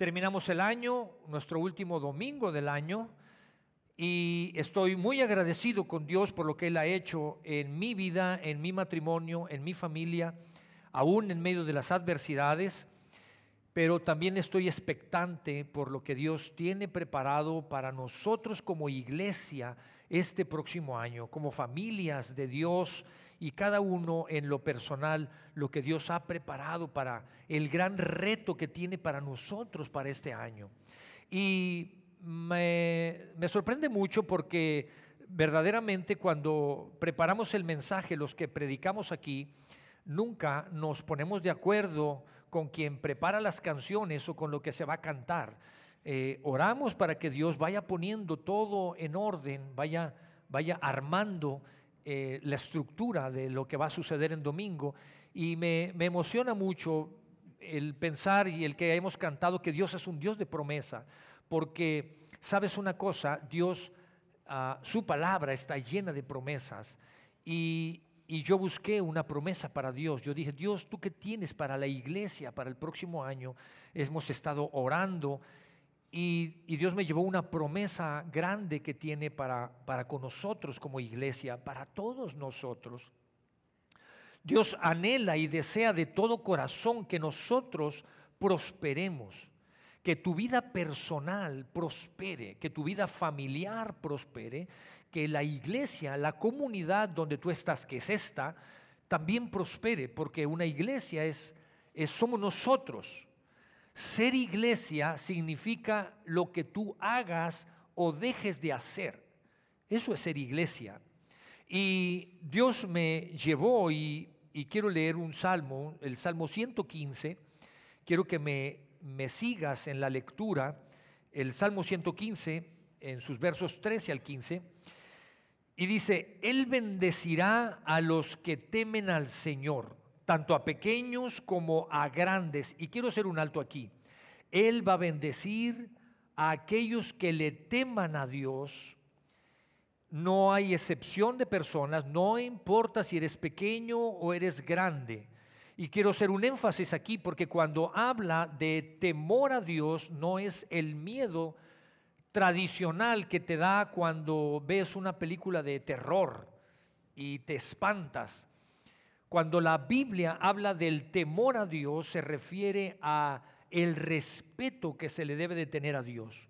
Terminamos el año, nuestro último domingo del año, y estoy muy agradecido con Dios por lo que Él ha hecho en mi vida, en mi matrimonio, en mi familia, aún en medio de las adversidades, pero también estoy expectante por lo que Dios tiene preparado para nosotros como iglesia este próximo año, como familias de Dios y cada uno en lo personal lo que Dios ha preparado para el gran reto que tiene para nosotros para este año. Y me, me sorprende mucho porque verdaderamente cuando preparamos el mensaje, los que predicamos aquí, nunca nos ponemos de acuerdo con quien prepara las canciones o con lo que se va a cantar. Eh, oramos para que Dios vaya poniendo todo en orden, vaya, vaya armando eh, la estructura de lo que va a suceder en domingo. Y me, emociona mucho el pensar y el que hemos cantado que Dios es un Dios de promesa, porque sabes una cosa, Dios, ah, su palabra está llena de promesas y, y yo busqué una promesa para Dios. Yo dije, Dios, ¿tú qué tienes para la iglesia para el próximo año? Hemos estado orando y, Dios me llevó una promesa grande que tiene para, para con nosotros como iglesia, para todos nosotros. Dios anhela y desea de todo corazón que nosotros prosperemos, que tu vida personal prospere, que tu vida familiar prospere, que la iglesia, la comunidad donde tú estás, que es esta, también prospere, porque una iglesia es, somos nosotros. Ser iglesia significa lo que tú hagas o dejes de hacer. Eso es ser iglesia. Y Dios me llevó y, quiero leer un salmo, el Salmo 115. Quiero que me, me sigas en la lectura. El Salmo 115, en sus versos 13 al 15 y dice, Él bendecirá a los que temen al Señor, tanto a pequeños como a grandes. Y quiero hacer un alto aquí. Él va a bendecir a aquellos que le teman a Dios. No hay excepción de personas, no importa si eres pequeño o eres grande. Y quiero hacer un énfasis aquí porque cuando habla de temor a Dios no es el miedo tradicional que te da cuando ves una película de terror y te espantas. Cuando la Biblia habla del temor a Dios se refiere a el respeto que se le debe de tener a Dios.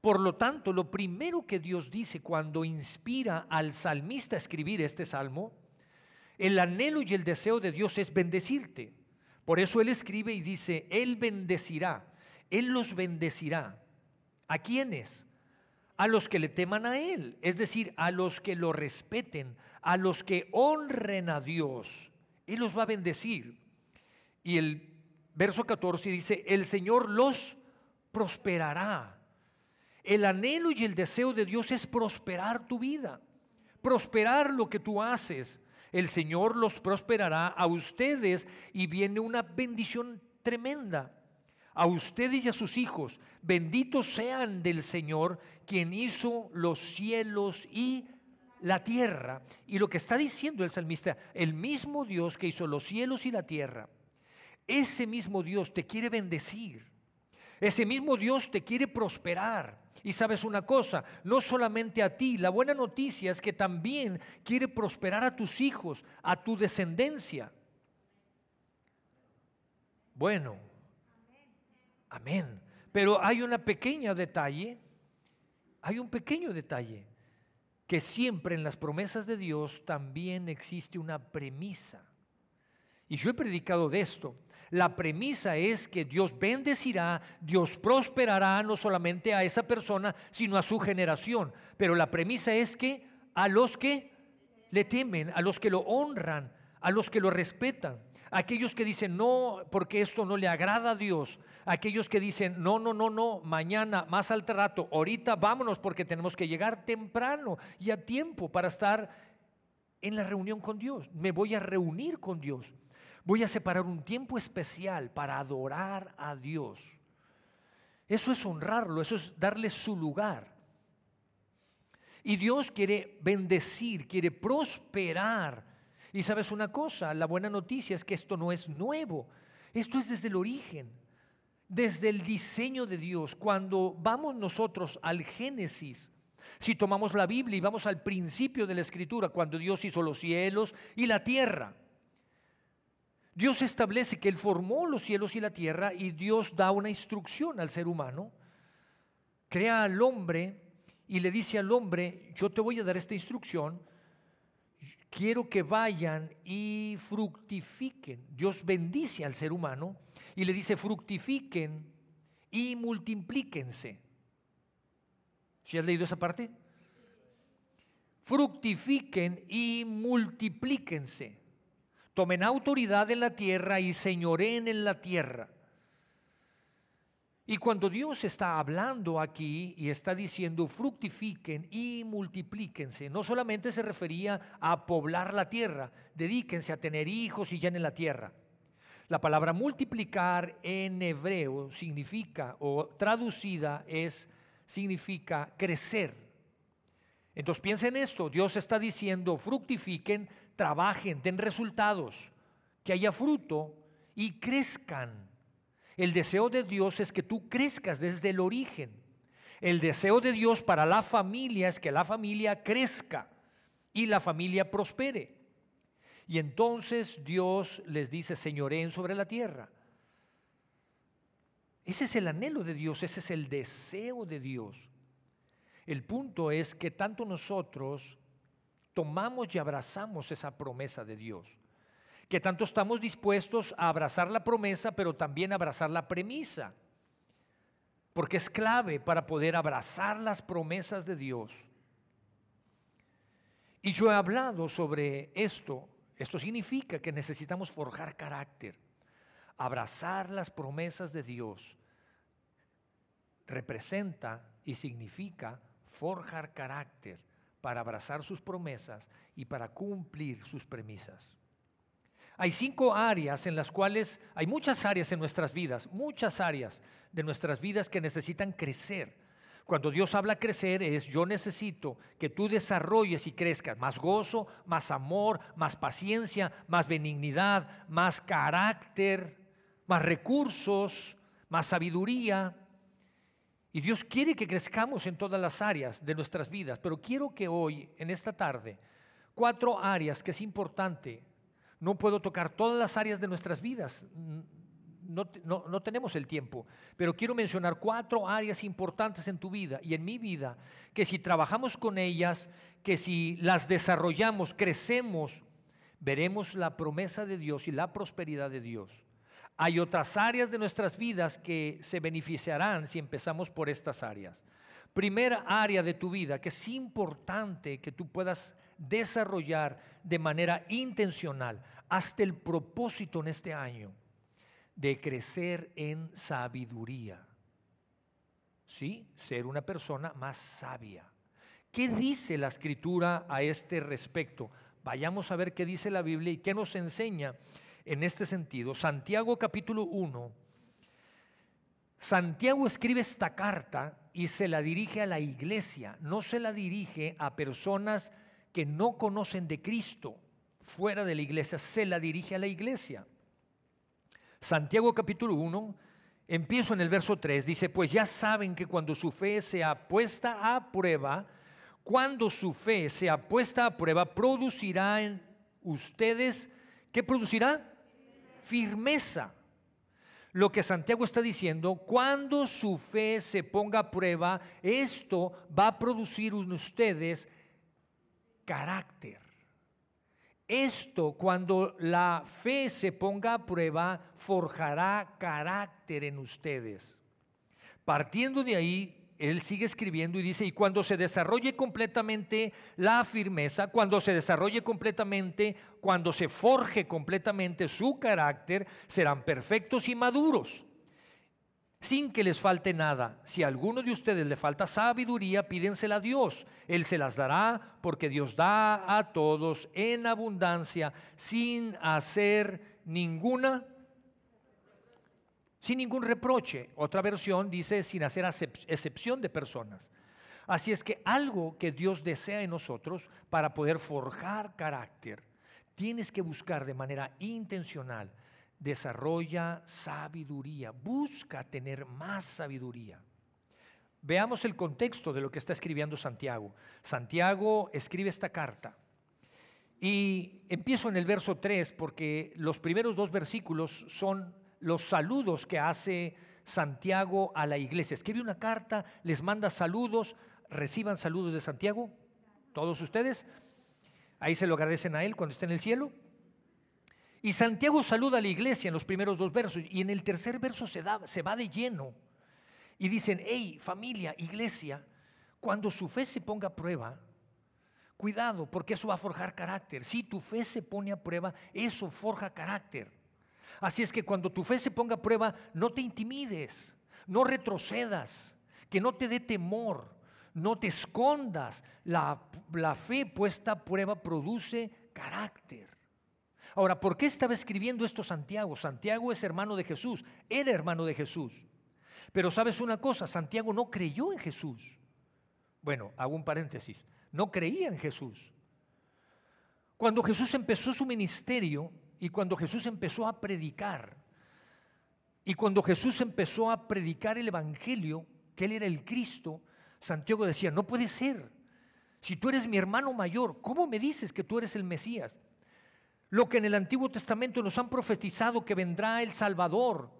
Por lo tanto, lo primero que Dios dice cuando inspira al salmista a escribir este salmo, el anhelo y el deseo de Dios es bendecirte. Por eso Él escribe y dice, Él bendecirá, Él los bendecirá. ¿A quiénes? A los que le teman a Él, es decir, a los que lo respeten, a los que honren a Dios. Él los va a bendecir. Y el verso 14 dice, el Señor los prosperará. El anhelo y el deseo de Dios es prosperar tu vida, prosperar lo que tú haces. El Señor los prosperará a ustedes y viene una bendición tremenda a ustedes y a sus hijos. Benditos sean del Señor, quien hizo los cielos y la tierra. Y lo que está diciendo el salmista, el mismo Dios que hizo los cielos y la tierra, ese mismo Dios te quiere bendecir. Ese mismo Dios te quiere prosperar. Y sabes una cosa, no solamente a ti, la buena noticia es que también quiere prosperar a tus hijos, a tu descendencia. Bueno, Amén. Pero hay una pequeña detalle, hay un pequeño detalle, que siempre en las promesas de Dios también existe una premisa. Y yo he predicado de esto. La premisa es que Dios bendecirá, Dios prosperará no solamente a esa persona, sino a su generación. Pero la premisa es que a los que le temen, a los que lo honran, a los que lo respetan, aquellos que dicen no, porque esto no le agrada a Dios, aquellos que dicen no, no, no, no, mañana, más al rato, ahorita vámonos porque tenemos que llegar temprano y a tiempo para estar en la reunión con Dios. Me voy a reunir con Dios. Voy a separar un tiempo especial para adorar a Dios. Eso es honrarlo, eso es darle su lugar. Y Dios quiere bendecir, quiere prosperar y sabes una cosa, la buena noticia es que esto no es nuevo, esto es desde el origen. desde el diseño de Dios, cuando vamos nosotros al Génesis, si tomamos la Biblia y vamos al principio de la Escritura, cuando Dios hizo los cielos y la tierra, Dios establece que Él formó los cielos y la tierra y Dios da una instrucción al ser humano, crea al hombre y le dice al hombre, yo te voy a dar esta instrucción, quiero que vayan y fructifiquen. Dios bendice al ser humano y le dice, fructifiquen y multiplíquense. ¿Si has leído esa parte? Fructifiquen y multiplíquense. Tomen autoridad en la tierra y señoreen en la tierra. Y cuando Dios está hablando aquí y está diciendo fructifiquen y multiplíquense, no solamente se refería a poblar la tierra, dedíquense a tener hijos y llenen la tierra. La palabra multiplicar en hebreo significa, o traducida es, significa crecer. Entonces piensen en esto, Dios está diciendo fructifiquen, trabajen, den resultados, que haya fruto y crezcan. El deseo de Dios es que tú crezcas desde el origen. El deseo de Dios para la familia es que la familia crezca y la familia prospere. Y entonces Dios les dice, señoreen sobre la tierra. Ese es el anhelo de Dios, ese es el deseo de Dios. El punto es que tanto nosotros tomamos y abrazamos esa promesa de Dios. Que tanto estamos dispuestos a abrazar la promesa, pero también abrazar la premisa. Porque es clave para poder abrazar las promesas de Dios. Y yo he hablado sobre esto. Esto significa que necesitamos forjar carácter. Abrazar las promesas de Dios representa y significa forjar carácter para abrazar sus promesas y para cumplir sus premisas. Hay cinco áreas en las cuales, hay muchas áreas en nuestras vidas, muchas áreas de nuestras vidas que necesitan crecer. Cuando Dios habla crecer es yo necesito que tú desarrolles y crezcas más gozo, más amor, más paciencia, más benignidad, más carácter, más recursos, más sabiduría, y Dios quiere que crezcamos en todas las áreas de nuestras vidas, pero quiero que hoy, en esta tarde, cuatro áreas que es importante. No puedo tocar todas las áreas de nuestras vidas, no, no, tenemos el tiempo, pero quiero mencionar cuatro áreas importantes en tu vida y en mi vida, que si trabajamos con ellas, que si las desarrollamos, crecemos, veremos la promesa de Dios y la prosperidad de Dios. Hay otras áreas de nuestras vidas que se beneficiarán si empezamos por estas áreas. Primera área de tu vida que es importante que tú puedas desarrollar de manera intencional hasta el propósito en este año de crecer en sabiduría. ¿Sí? Ser una persona más sabia. ¿Qué dice la escritura a este respecto? Vayamos a ver qué dice la Biblia y qué nos enseña en este sentido. Santiago capítulo 1. Santiago escribe esta carta y se la dirige a la iglesia, no se la dirige a personas que no conocen de Cristo fuera de la iglesia, se la dirige a la iglesia. Santiago capítulo 1, empiezo en el verso 3, dice, pues ya saben que cuando su fe sea puesta a prueba, cuando su fe sea puesta a prueba, producirá en ustedes, ¿qué producirá? firmeza. Lo que Santiago está diciendo, cuando su fe se ponga a prueba, esto va a producir en ustedes carácter. Esto, cuando la fe se ponga a prueba, forjará carácter en ustedes. Partiendo de ahí, él sigue escribiendo y dice, y cuando se desarrolle completamente la firmeza, cuando se desarrolle completamente, cuando se forje completamente su carácter, serán perfectos y maduros, sin que les falte nada. Si a alguno de ustedes le falta sabiduría, pídensela a Dios. Él se las dará porque Dios da a todos en abundancia, sin hacer ninguna sin ningún reproche. Otra versión dice sin hacer excepción de personas. Así es que algo que Dios desea en nosotros para poder forjar carácter, tienes que buscar de manera intencional desarrolla sabiduría, busca tener más sabiduría. Veamos el contexto de lo que está escribiendo Santiago. Santiago escribe esta carta y empiezo en el verso 3 porque los primeros dos versículos son los saludos que hace Santiago a la iglesia. Escribe una carta, les manda saludos, reciban saludos de Santiago, todos ustedes. Ahí se lo agradecen a él cuando está en el cielo. Y Santiago saluda a la iglesia en los primeros dos versos y en el tercer verso se, da, se va de lleno. Y dicen, hey familia, iglesia, cuando su fe se ponga a prueba, cuidado porque eso va a forjar carácter. Si tu fe se pone a prueba, eso forja carácter. Así es que cuando tu fe se ponga a prueba, no te intimides, no retrocedas, que no te dé temor, no te escondas. La, la fe puesta a prueba produce carácter. Ahora, ¿por qué estaba escribiendo esto Santiago? Santiago es hermano de Jesús, era hermano de Jesús. Pero sabes una cosa, Santiago no creyó en Jesús. Bueno, hago un paréntesis, no creía en Jesús. Cuando Jesús empezó su ministerio y cuando Jesús empezó a predicar, y cuando Jesús empezó a predicar el Evangelio, que Él era el Cristo, Santiago decía, no puede ser. Si tú eres mi hermano mayor, ¿cómo me dices que tú eres el Mesías? Lo que en el Antiguo Testamento nos han profetizado que vendrá el Salvador,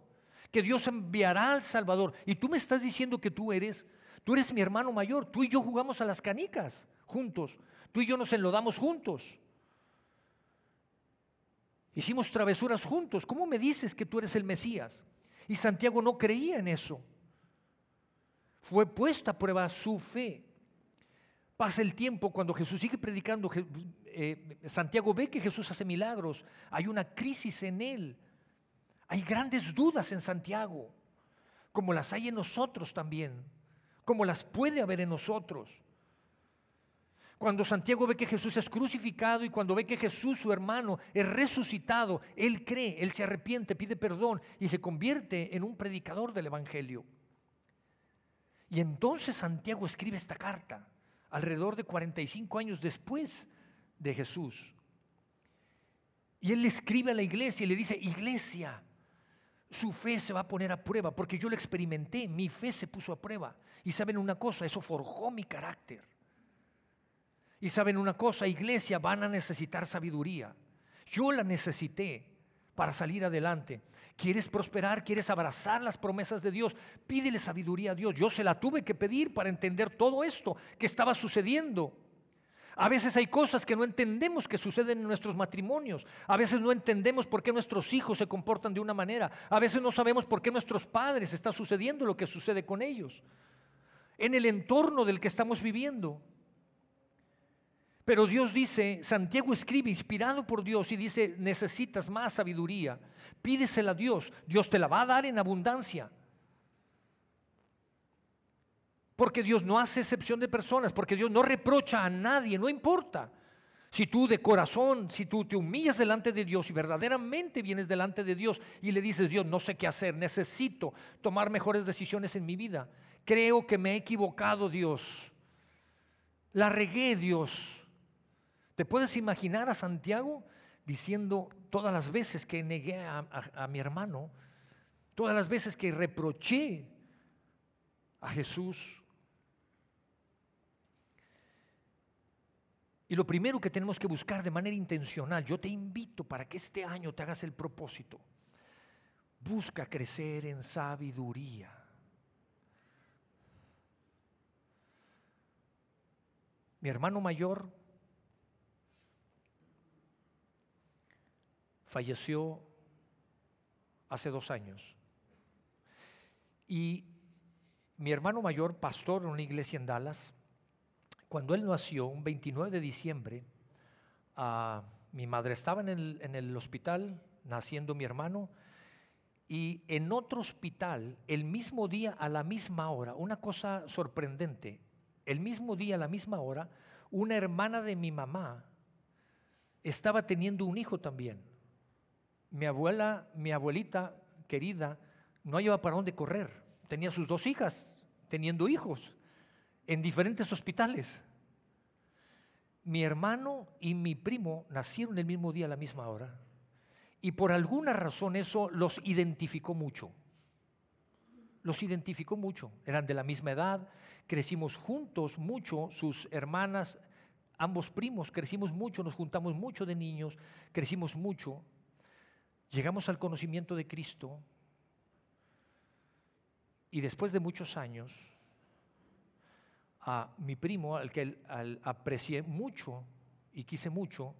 que Dios enviará al Salvador. Y tú me estás diciendo que tú eres, tú eres mi hermano mayor, tú y yo jugamos a las canicas juntos, tú y yo nos enlodamos juntos. Hicimos travesuras juntos. ¿Cómo me dices que tú eres el Mesías? Y Santiago no creía en eso. Fue puesta a prueba su fe. Pasa el tiempo cuando Jesús sigue predicando, eh, Santiago ve que Jesús hace milagros, hay una crisis en él, hay grandes dudas en Santiago, como las hay en nosotros también, como las puede haber en nosotros. Cuando Santiago ve que Jesús es crucificado y cuando ve que Jesús, su hermano, es resucitado, él cree, él se arrepiente, pide perdón y se convierte en un predicador del Evangelio. Y entonces Santiago escribe esta carta alrededor de 45 años después de Jesús. Y él le escribe a la iglesia y le dice, iglesia, su fe se va a poner a prueba, porque yo lo experimenté, mi fe se puso a prueba. Y saben una cosa, eso forjó mi carácter. Y saben una cosa, iglesia, van a necesitar sabiduría. Yo la necesité para salir adelante. ¿Quieres prosperar? ¿Quieres abrazar las promesas de Dios? Pídele sabiduría a Dios. Yo se la tuve que pedir para entender todo esto que estaba sucediendo. A veces hay cosas que no entendemos que suceden en nuestros matrimonios. A veces no entendemos por qué nuestros hijos se comportan de una manera. A veces no sabemos por qué nuestros padres está sucediendo lo que sucede con ellos. En el entorno del que estamos viviendo. Pero Dios dice, Santiago escribe inspirado por Dios y dice, necesitas más sabiduría. Pídesela a Dios. Dios te la va a dar en abundancia. Porque Dios no hace excepción de personas, porque Dios no reprocha a nadie, no importa. Si tú de corazón, si tú te humillas delante de Dios y verdaderamente vienes delante de Dios y le dices, Dios, no sé qué hacer, necesito tomar mejores decisiones en mi vida. Creo que me he equivocado, Dios. La regué, Dios. ¿Te puedes imaginar a Santiago diciendo todas las veces que negué a, mi hermano, todas las veces que reproché a Jesús? Y lo primero que tenemos que buscar de manera intencional, yo te invito para que este año te hagas el propósito, busca crecer en sabiduría. Mi hermano mayor falleció hace dos años. Y mi hermano mayor, pastor en una iglesia en Dallas, cuando él nació, un 29 de diciembre, ah, mi madre estaba en el, hospital naciendo mi hermano y en otro hospital, el mismo día a la misma hora, una cosa sorprendente, el mismo día a la misma hora, una hermana de mi mamá estaba teniendo un hijo también mi abuela, mi abuelita querida, no lleva para dónde correr. Tenía sus dos hijas teniendo hijos en diferentes hospitales. Mi hermano y mi primo nacieron el mismo día a la misma hora. Y por alguna razón eso los identificó mucho. Los identificó mucho. Eran de la misma edad, crecimos juntos mucho, sus hermanas, ambos primos, crecimos mucho, nos juntamos mucho de niños, crecimos mucho. Llegamos al conocimiento de Cristo y después de muchos años, a mi primo, al que aprecié mucho y quise mucho,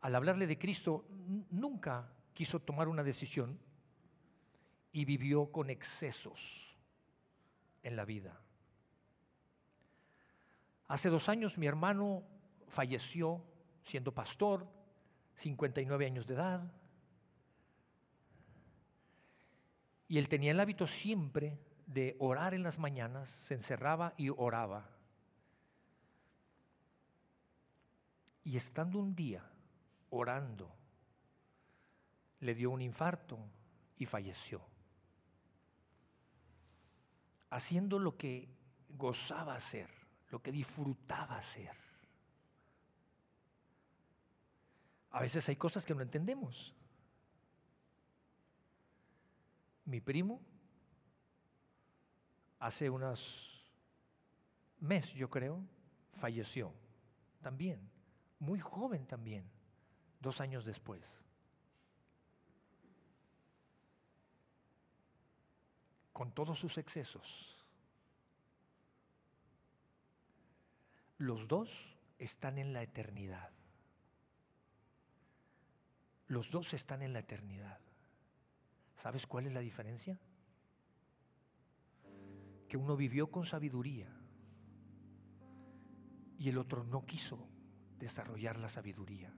al hablarle de Cristo, nunca quiso tomar una decisión y vivió con excesos en la vida. Hace dos años mi hermano falleció siendo pastor, 59 años de edad, y él tenía el hábito siempre de orar en las mañanas, se encerraba y oraba. Y estando un día orando, le dio un infarto y falleció. Haciendo lo que gozaba hacer, lo que disfrutaba hacer. A veces hay cosas que no entendemos. Mi primo, hace unos meses, yo creo, falleció también, muy joven también dos años después. Con todos sus excesos. Los dos están en la eternidad. Los dos están en la eternidad. ¿Sabes cuál es la diferencia? Que uno vivió con sabiduría y el otro no quiso desarrollar la sabiduría.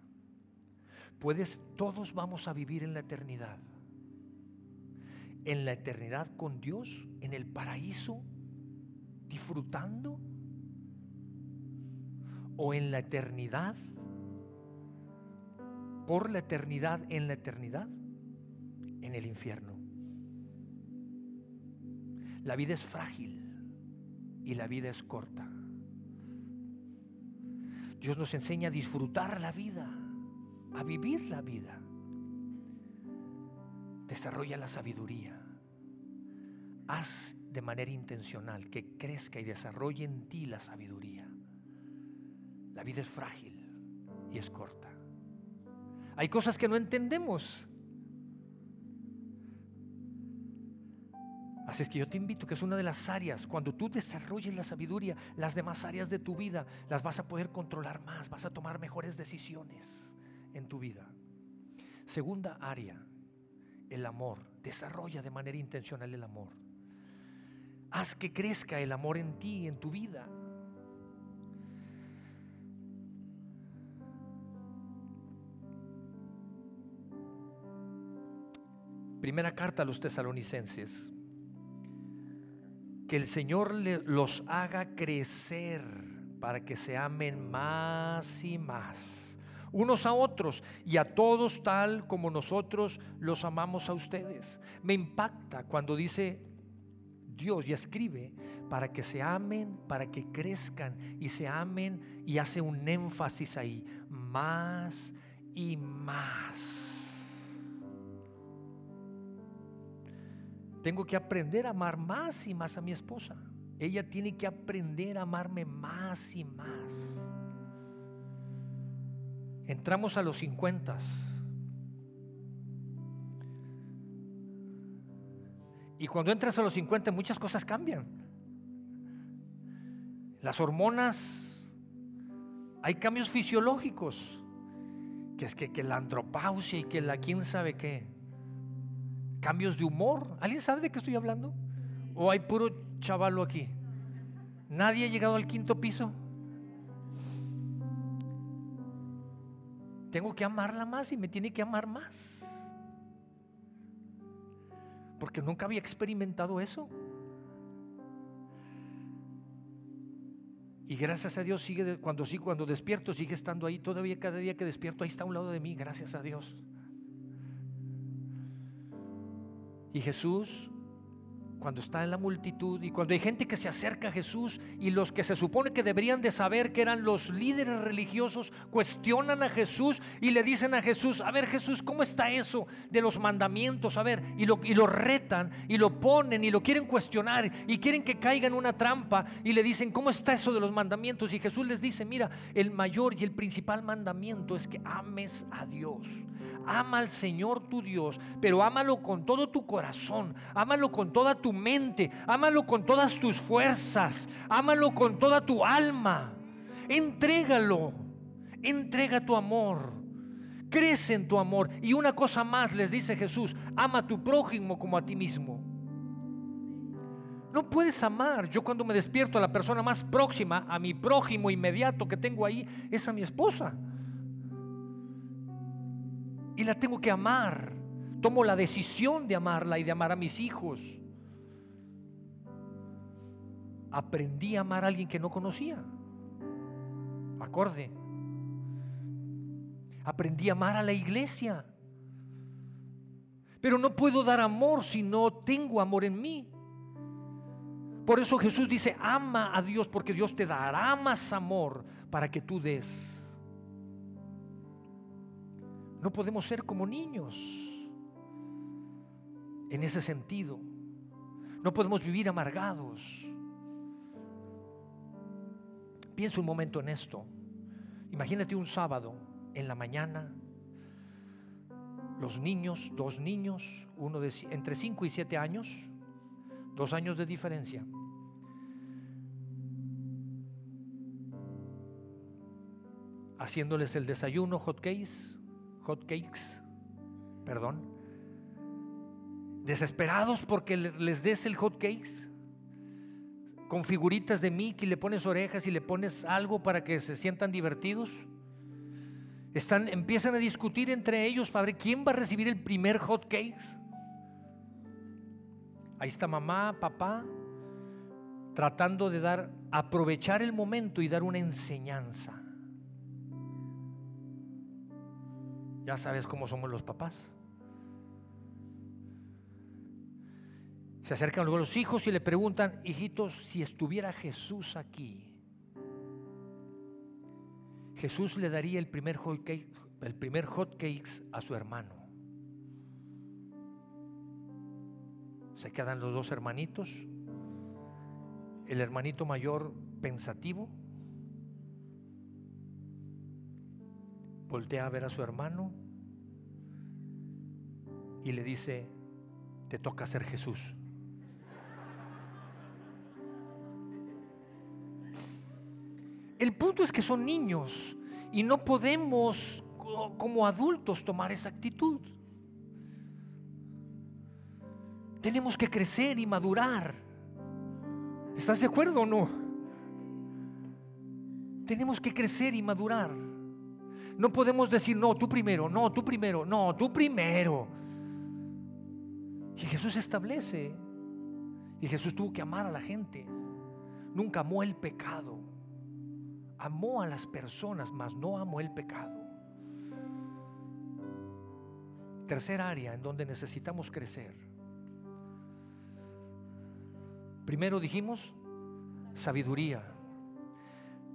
Puedes, todos vamos a vivir en la eternidad. En la eternidad con Dios, en el paraíso, disfrutando. O en la eternidad, por la eternidad, en la eternidad, en el infierno. La vida es frágil y la vida es corta. Dios nos enseña a disfrutar la vida a vivir la vida. Desarrolla la sabiduría. Haz de manera intencional que crezca y desarrolle en ti la sabiduría. La vida es frágil y es corta. Hay cosas que no entendemos. Así es que yo te invito que es una de las áreas, cuando tú desarrolles la sabiduría, las demás áreas de tu vida las vas a poder controlar más, vas a tomar mejores decisiones en tu vida. Segunda área, el amor. Desarrolla de manera intencional el amor. Haz que crezca el amor en ti, en tu vida. Primera carta a los tesalonicenses. Que el Señor los haga crecer para que se amen más y más unos a otros y a todos tal como nosotros los amamos a ustedes. Me impacta cuando dice Dios y escribe para que se amen, para que crezcan y se amen y hace un énfasis ahí, más y más. Tengo que aprender a amar más y más a mi esposa. Ella tiene que aprender a amarme más y más. Entramos a los 50. Y cuando entras a los 50 muchas cosas cambian. Las hormonas, hay cambios fisiológicos, que es que, que la andropausia y que la quién sabe qué. Cambios de humor. ¿Alguien sabe de qué estoy hablando? ¿O hay puro chavalo aquí? ¿Nadie ha llegado al quinto piso? Tengo que amarla más y me tiene que amar más. Porque nunca había experimentado eso. Y gracias a Dios sigue cuando cuando despierto sigue estando ahí todavía cada día que despierto ahí está a un lado de mí, gracias a Dios. Y Jesús cuando está en la multitud y cuando hay gente que se acerca a Jesús y los que se supone que deberían de saber que eran los líderes religiosos cuestionan a Jesús y le dicen a Jesús, a ver Jesús, ¿cómo está eso de los mandamientos? A ver, y lo, y lo retan y lo ponen y lo quieren cuestionar y quieren que caiga en una trampa y le dicen, ¿cómo está eso de los mandamientos? Y Jesús les dice, mira, el mayor y el principal mandamiento es que ames a Dios. Ama al Señor tu Dios, pero ámalo con todo tu corazón, ámalo con toda tu mente, ámalo con todas tus fuerzas, ámalo con toda tu alma. Entrégalo, entrega tu amor. Crece en tu amor. Y una cosa más les dice Jesús, ama a tu prójimo como a ti mismo. No puedes amar. Yo cuando me despierto la persona más próxima, a mi prójimo inmediato que tengo ahí, es a mi esposa. Y la tengo que amar. Tomo la decisión de amarla y de amar a mis hijos. Aprendí a amar a alguien que no conocía. Acorde. Aprendí a amar a la iglesia. Pero no puedo dar amor si no tengo amor en mí. Por eso Jesús dice, ama a Dios porque Dios te dará más amor para que tú des. No podemos ser como niños en ese sentido. No podemos vivir amargados. Piensa un momento en esto. Imagínate un sábado en la mañana, los niños, dos niños, uno de entre 5 y 7 años, dos años de diferencia. Haciéndoles el desayuno, hot cakes, hot cakes, perdón, desesperados porque les des el hot cakes, con figuritas de Mickey, le pones orejas y le pones algo para que se sientan divertidos. Están, empiezan a discutir entre ellos para ver quién va a recibir el primer hot cakes. Ahí está mamá, papá, tratando de dar, aprovechar el momento y dar una enseñanza. Ya sabes cómo somos los papás. Se acercan luego los hijos y le preguntan, hijitos, si estuviera Jesús aquí, Jesús le daría el primer hot cake, el primer hot cakes a su hermano. Se quedan los dos hermanitos. El hermanito mayor pensativo voltea a ver a su hermano y le dice, te toca ser Jesús. El punto es que son niños y no podemos como adultos tomar esa actitud. Tenemos que crecer y madurar. ¿Estás de acuerdo o no? Tenemos que crecer y madurar. No podemos decir, no, tú primero, no, tú primero, no, tú primero. Y Jesús establece. Y Jesús tuvo que amar a la gente. Nunca amó el pecado. Amó a las personas, mas no amó el pecado. Tercer área en donde necesitamos crecer. Primero dijimos, sabiduría.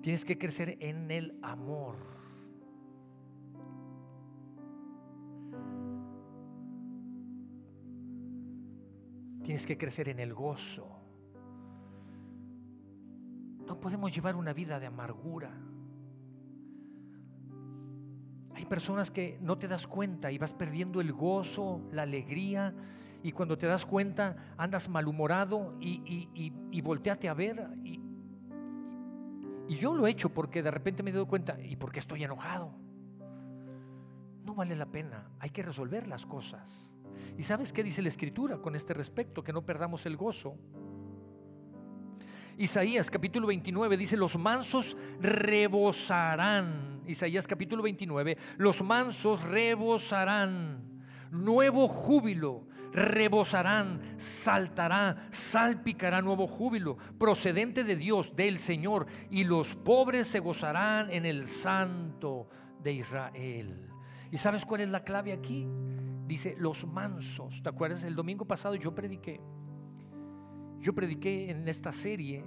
Tienes que crecer en el amor. Tienes que crecer en el gozo. No podemos llevar una vida de amargura. Hay personas que no te das cuenta y vas perdiendo el gozo, la alegría, y cuando te das cuenta andas malhumorado y, y, y, volteate a ver. Y, y yo lo he hecho porque de repente me he dado cuenta, ¿y por qué estoy enojado? No vale la pena, hay que resolver las cosas. ¿Y sabes qué dice la escritura con este respecto? Que no perdamos el gozo. Isaías capítulo 29 dice, los mansos rebosarán. Isaías capítulo 29, los mansos rebosarán. Nuevo júbilo, rebosarán, saltará, salpicará nuevo júbilo, procedente de Dios, del Señor, y los pobres se gozarán en el santo de Israel. ¿Y sabes cuál es la clave aquí? dice los mansos. ¿Te acuerdas? El domingo pasado yo prediqué Yo prediqué en esta serie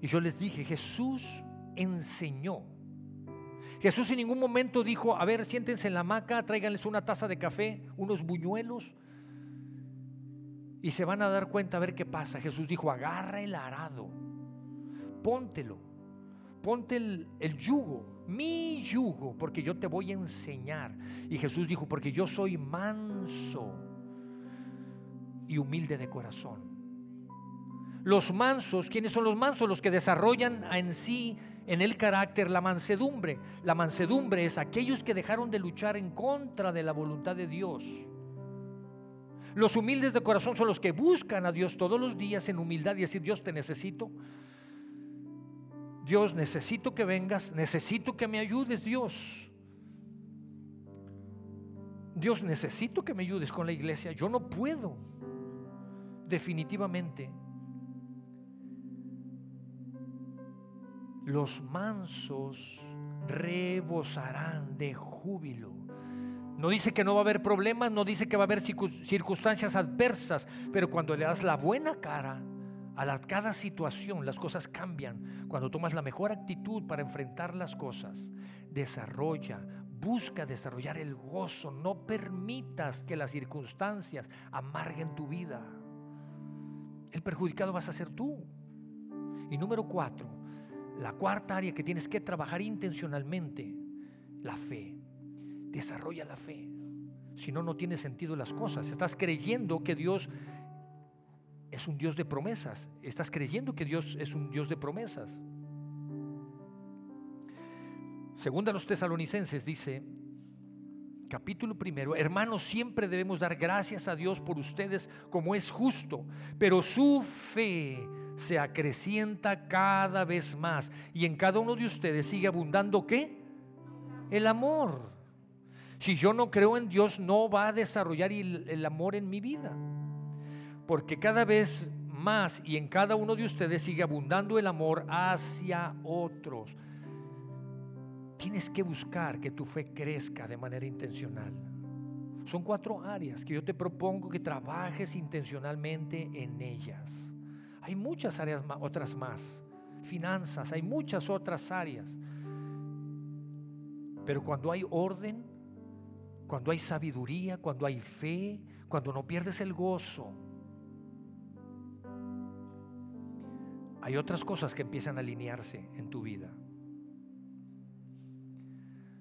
y yo les dije, Jesús enseñó. Jesús en ningún momento dijo, a ver, siéntense en la hamaca, tráiganles una taza de café, unos buñuelos, y se van a dar cuenta a ver qué pasa. Jesús dijo, agarra el arado, póntelo, ponte el, el yugo, mi yugo, porque yo te voy a enseñar. Y Jesús dijo, porque yo soy manso y humilde de corazón. Los mansos, ¿quiénes son los mansos? Los que desarrollan en sí, en el carácter, la mansedumbre. La mansedumbre es aquellos que dejaron de luchar en contra de la voluntad de Dios. Los humildes de corazón son los que buscan a Dios todos los días en humildad y decir, Dios te necesito. Dios, necesito que vengas, necesito que me ayudes, Dios. Dios, necesito que me ayudes con la iglesia. Yo no puedo, definitivamente. Los mansos rebosarán de júbilo. No dice que no va a haber problemas, no dice que va a haber circunstancias adversas, pero cuando le das la buena cara, a cada situación las cosas cambian. Cuando tomas la mejor actitud para enfrentar las cosas, desarrolla, busca desarrollar el gozo. No permitas que las circunstancias amarguen tu vida. El perjudicado vas a ser tú. Y número cuatro, la cuarta área que tienes que trabajar intencionalmente, la fe. Desarrolla la fe. Si no, no tiene sentido las cosas. Estás creyendo que Dios es un Dios de promesas. Estás creyendo que Dios es un Dios de promesas. Segunda a los tesalonicenses dice, capítulo primero, hermanos, siempre debemos dar gracias a Dios por ustedes como es justo, pero su fe se acrecienta cada vez más y en cada uno de ustedes sigue abundando qué? El amor. Si yo no creo en Dios, no va a desarrollar el, el amor en mi vida porque cada vez más y en cada uno de ustedes sigue abundando el amor hacia otros. Tienes que buscar que tu fe crezca de manera intencional. Son cuatro áreas que yo te propongo que trabajes intencionalmente en ellas. Hay muchas áreas otras más. Finanzas, hay muchas otras áreas. Pero cuando hay orden, cuando hay sabiduría, cuando hay fe, cuando no pierdes el gozo, hay otras cosas que empiezan a alinearse en tu vida.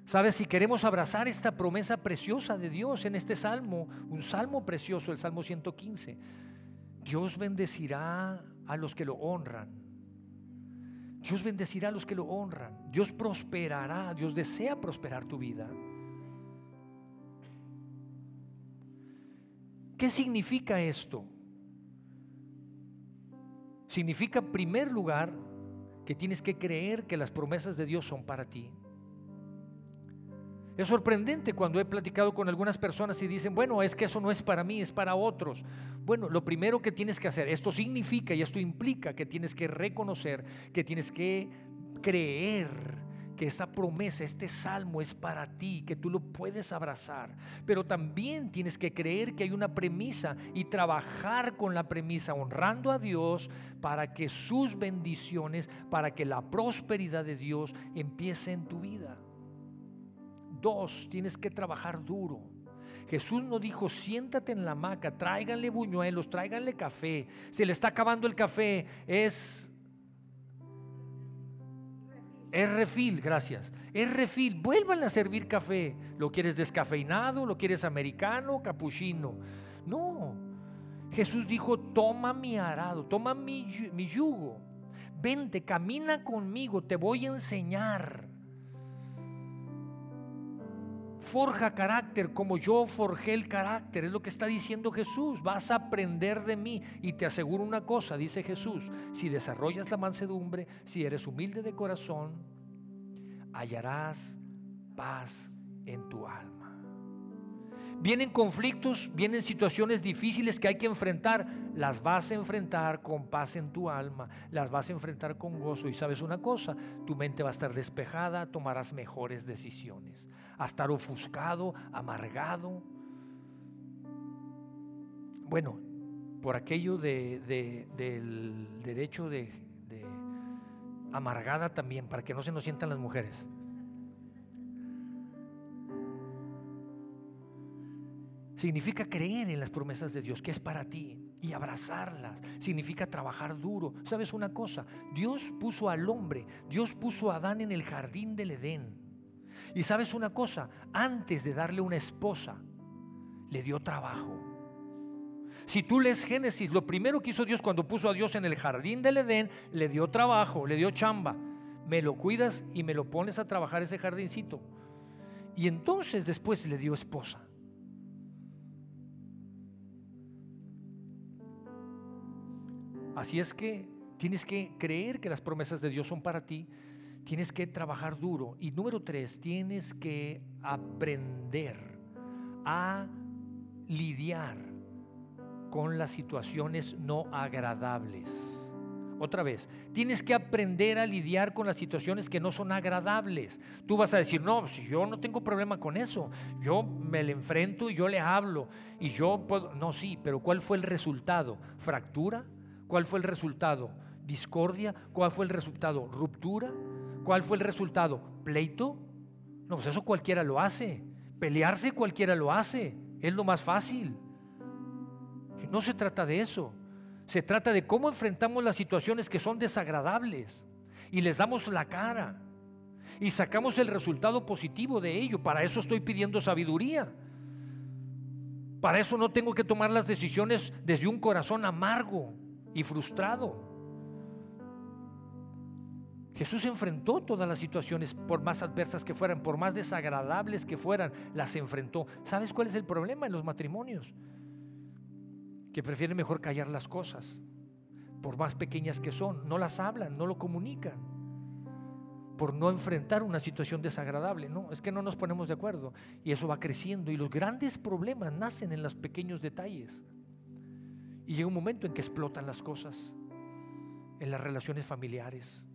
Sabes, si queremos abrazar esta promesa preciosa de Dios en este salmo, un salmo precioso, el Salmo 115, Dios bendecirá a los que lo honran. Dios bendecirá a los que lo honran. Dios prosperará. Dios desea prosperar tu vida. ¿Qué significa esto? Significa, en primer lugar, que tienes que creer que las promesas de Dios son para ti. Es sorprendente cuando he platicado con algunas personas y dicen, bueno, es que eso no es para mí, es para otros. Bueno, lo primero que tienes que hacer, esto significa y esto implica que tienes que reconocer, que tienes que creer que esa promesa, este salmo es para ti, que tú lo puedes abrazar. Pero también tienes que creer que hay una premisa y trabajar con la premisa, honrando a Dios para que sus bendiciones, para que la prosperidad de Dios empiece en tu vida. Dos, tienes que trabajar duro. Jesús no dijo, siéntate en la hamaca, tráiganle buñuelos, tráiganle café. Se le está acabando el café, es es refil, gracias. Es refil. Vuelvan a servir café. ¿Lo quieres descafeinado? ¿Lo quieres americano? Capuchino. No. Jesús dijo, toma mi arado, toma mi, mi yugo. Vente, camina conmigo, te voy a enseñar forja carácter como yo forjé el carácter. Es lo que está diciendo Jesús. Vas a aprender de mí. Y te aseguro una cosa, dice Jesús. Si desarrollas la mansedumbre, si eres humilde de corazón, hallarás paz en tu alma. Vienen conflictos, vienen situaciones difíciles que hay que enfrentar. Las vas a enfrentar con paz en tu alma, las vas a enfrentar con gozo. Y sabes una cosa, tu mente va a estar despejada, tomarás mejores decisiones a estar ofuscado, amargado. Bueno, por aquello de, del derecho de, de amargada también, para que no se nos sientan las mujeres. Significa creer en las promesas de Dios, que es para ti, y abrazarlas. Significa trabajar duro. ¿Sabes una cosa? Dios puso al hombre, Dios puso a Adán en el jardín del Edén. Y sabes una cosa, antes de darle una esposa, le dio trabajo. Si tú lees Génesis, lo primero que hizo Dios cuando puso a Dios en el jardín del Edén, le dio trabajo, le dio chamba. Me lo cuidas y me lo pones a trabajar ese jardincito. Y entonces después le dio esposa. Así es que tienes que creer que las promesas de Dios son para ti, tienes que trabajar duro. Y número tres, tienes que aprender a lidiar con las situaciones no agradables. Otra vez, tienes que aprender a lidiar con las situaciones que no son agradables. Tú vas a decir, no, si yo no tengo problema con eso, yo me le enfrento y yo le hablo y yo puedo, no, sí, pero ¿cuál fue el resultado? ¿Fractura? ¿Cuál fue el resultado? ¿Discordia? ¿Cuál fue el resultado? ¿Ruptura? ¿Cuál fue el resultado? ¿Pleito? No, pues eso cualquiera lo hace. Pelearse cualquiera lo hace. Es lo más fácil. No se trata de eso. Se trata de cómo enfrentamos las situaciones que son desagradables y les damos la cara y sacamos el resultado positivo de ello. Para eso estoy pidiendo sabiduría. Para eso no tengo que tomar las decisiones desde un corazón amargo y frustrado. Jesús enfrentó todas las situaciones, por más adversas que fueran, por más desagradables que fueran, las enfrentó. ¿Sabes cuál es el problema en los matrimonios? Que prefieren mejor callar las cosas, por más pequeñas que son. No las hablan, no lo comunican, por no enfrentar una situación desagradable. No, es que no nos ponemos de acuerdo y eso va creciendo y los grandes problemas nacen en los pequeños detalles. Y llega un momento en que explotan las cosas en las relaciones familiares.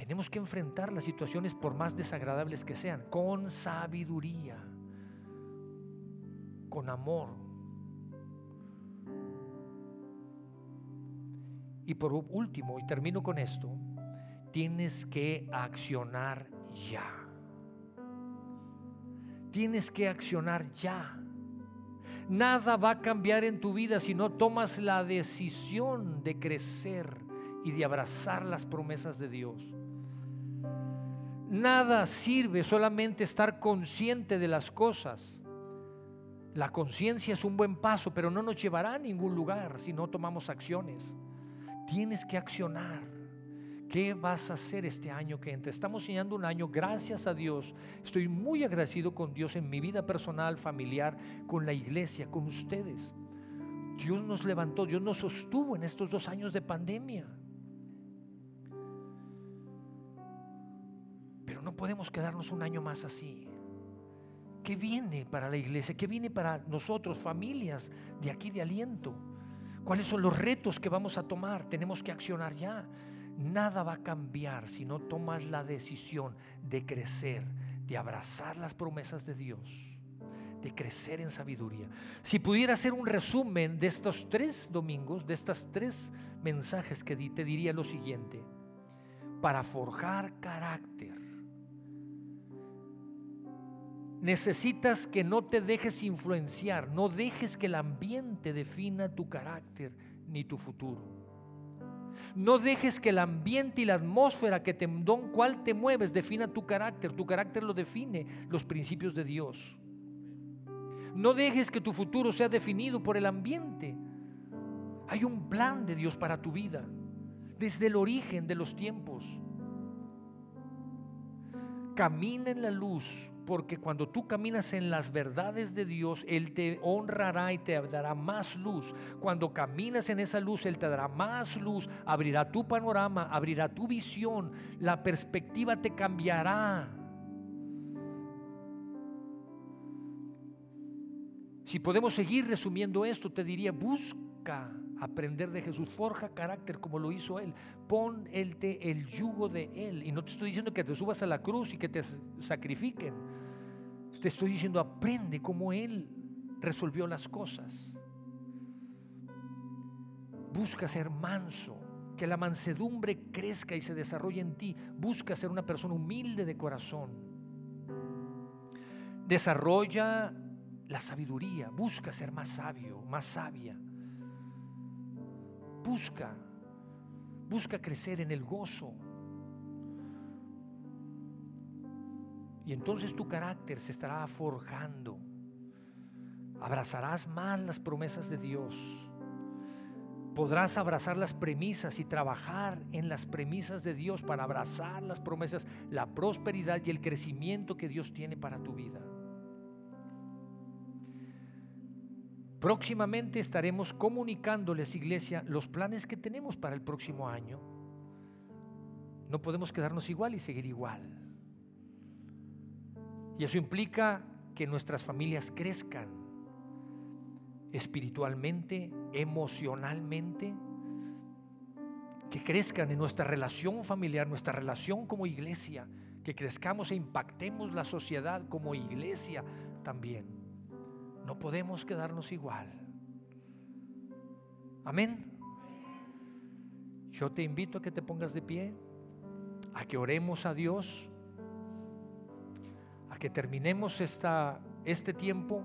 Tenemos que enfrentar las situaciones por más desagradables que sean, con sabiduría, con amor. Y por último, y termino con esto, tienes que accionar ya. Tienes que accionar ya. Nada va a cambiar en tu vida si no tomas la decisión de crecer y de abrazar las promesas de Dios. Nada sirve solamente estar consciente de las cosas. La conciencia es un buen paso, pero no nos llevará a ningún lugar si no tomamos acciones. Tienes que accionar. ¿Qué vas a hacer este año que entra? Estamos enseñando un año, gracias a Dios. Estoy muy agradecido con Dios en mi vida personal, familiar, con la iglesia, con ustedes. Dios nos levantó, Dios nos sostuvo en estos dos años de pandemia. Pero no podemos quedarnos un año más así. ¿Qué viene para la iglesia? ¿Qué viene para nosotros, familias de aquí de aliento? ¿Cuáles son los retos que vamos a tomar? Tenemos que accionar ya. Nada va a cambiar si no tomas la decisión de crecer, de abrazar las promesas de Dios, de crecer en sabiduría. Si pudiera hacer un resumen de estos tres domingos, de estos tres mensajes que te diría lo siguiente. Para forjar carácter, necesitas que no te dejes influenciar, no dejes que el ambiente defina tu carácter ni tu futuro. No dejes que el ambiente y la atmósfera que te, don cual te mueves defina tu carácter. Tu carácter lo define los principios de Dios. No dejes que tu futuro sea definido por el ambiente. Hay un plan de Dios para tu vida desde el origen de los tiempos. Camina en la luz porque cuando tú caminas en las verdades de Dios, Él te honrará y te dará más luz. Cuando caminas en esa luz, Él te dará más luz, abrirá tu panorama, abrirá tu visión, la perspectiva te cambiará. Si podemos seguir resumiendo esto, te diría, busca aprender de Jesús, forja carácter como lo hizo Él, pon el, el yugo de Él. Y no te estoy diciendo que te subas a la cruz y que te sacrifiquen. Te estoy diciendo, aprende cómo Él resolvió las cosas. Busca ser manso, que la mansedumbre crezca y se desarrolle en ti. Busca ser una persona humilde de corazón. Desarrolla la sabiduría, busca ser más sabio, más sabia. Busca, busca crecer en el gozo. Y entonces tu carácter se estará forjando. Abrazarás más las promesas de Dios podrás abrazar las premisas y trabajar en las premisas de Dios para abrazar las promesas, la prosperidad y el crecimiento que Dios tiene para tu vida. Próximamente estaremos comunicándoles, iglesia, los planes que tenemos para el próximo año. No podemos quedarnos igual y seguir igual. Y eso implica que nuestras familias crezcan espiritualmente, emocionalmente, que crezcan en nuestra relación familiar, nuestra relación como iglesia, que crezcamos e impactemos la sociedad como iglesia también. No podemos quedarnos igual. Amén. Yo te invito a que te pongas de pie, a que oremos a Dios, a que terminemos esta, este tiempo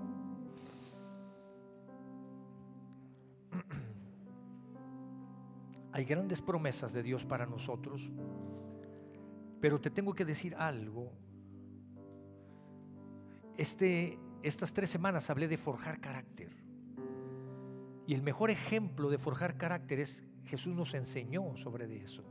Hay grandes promesas de Dios para nosotros, pero te tengo que decir algo. Este, estas tres semanas hablé de forjar carácter. Y el mejor ejemplo de forjar carácter es Jesús nos enseñó sobre eso.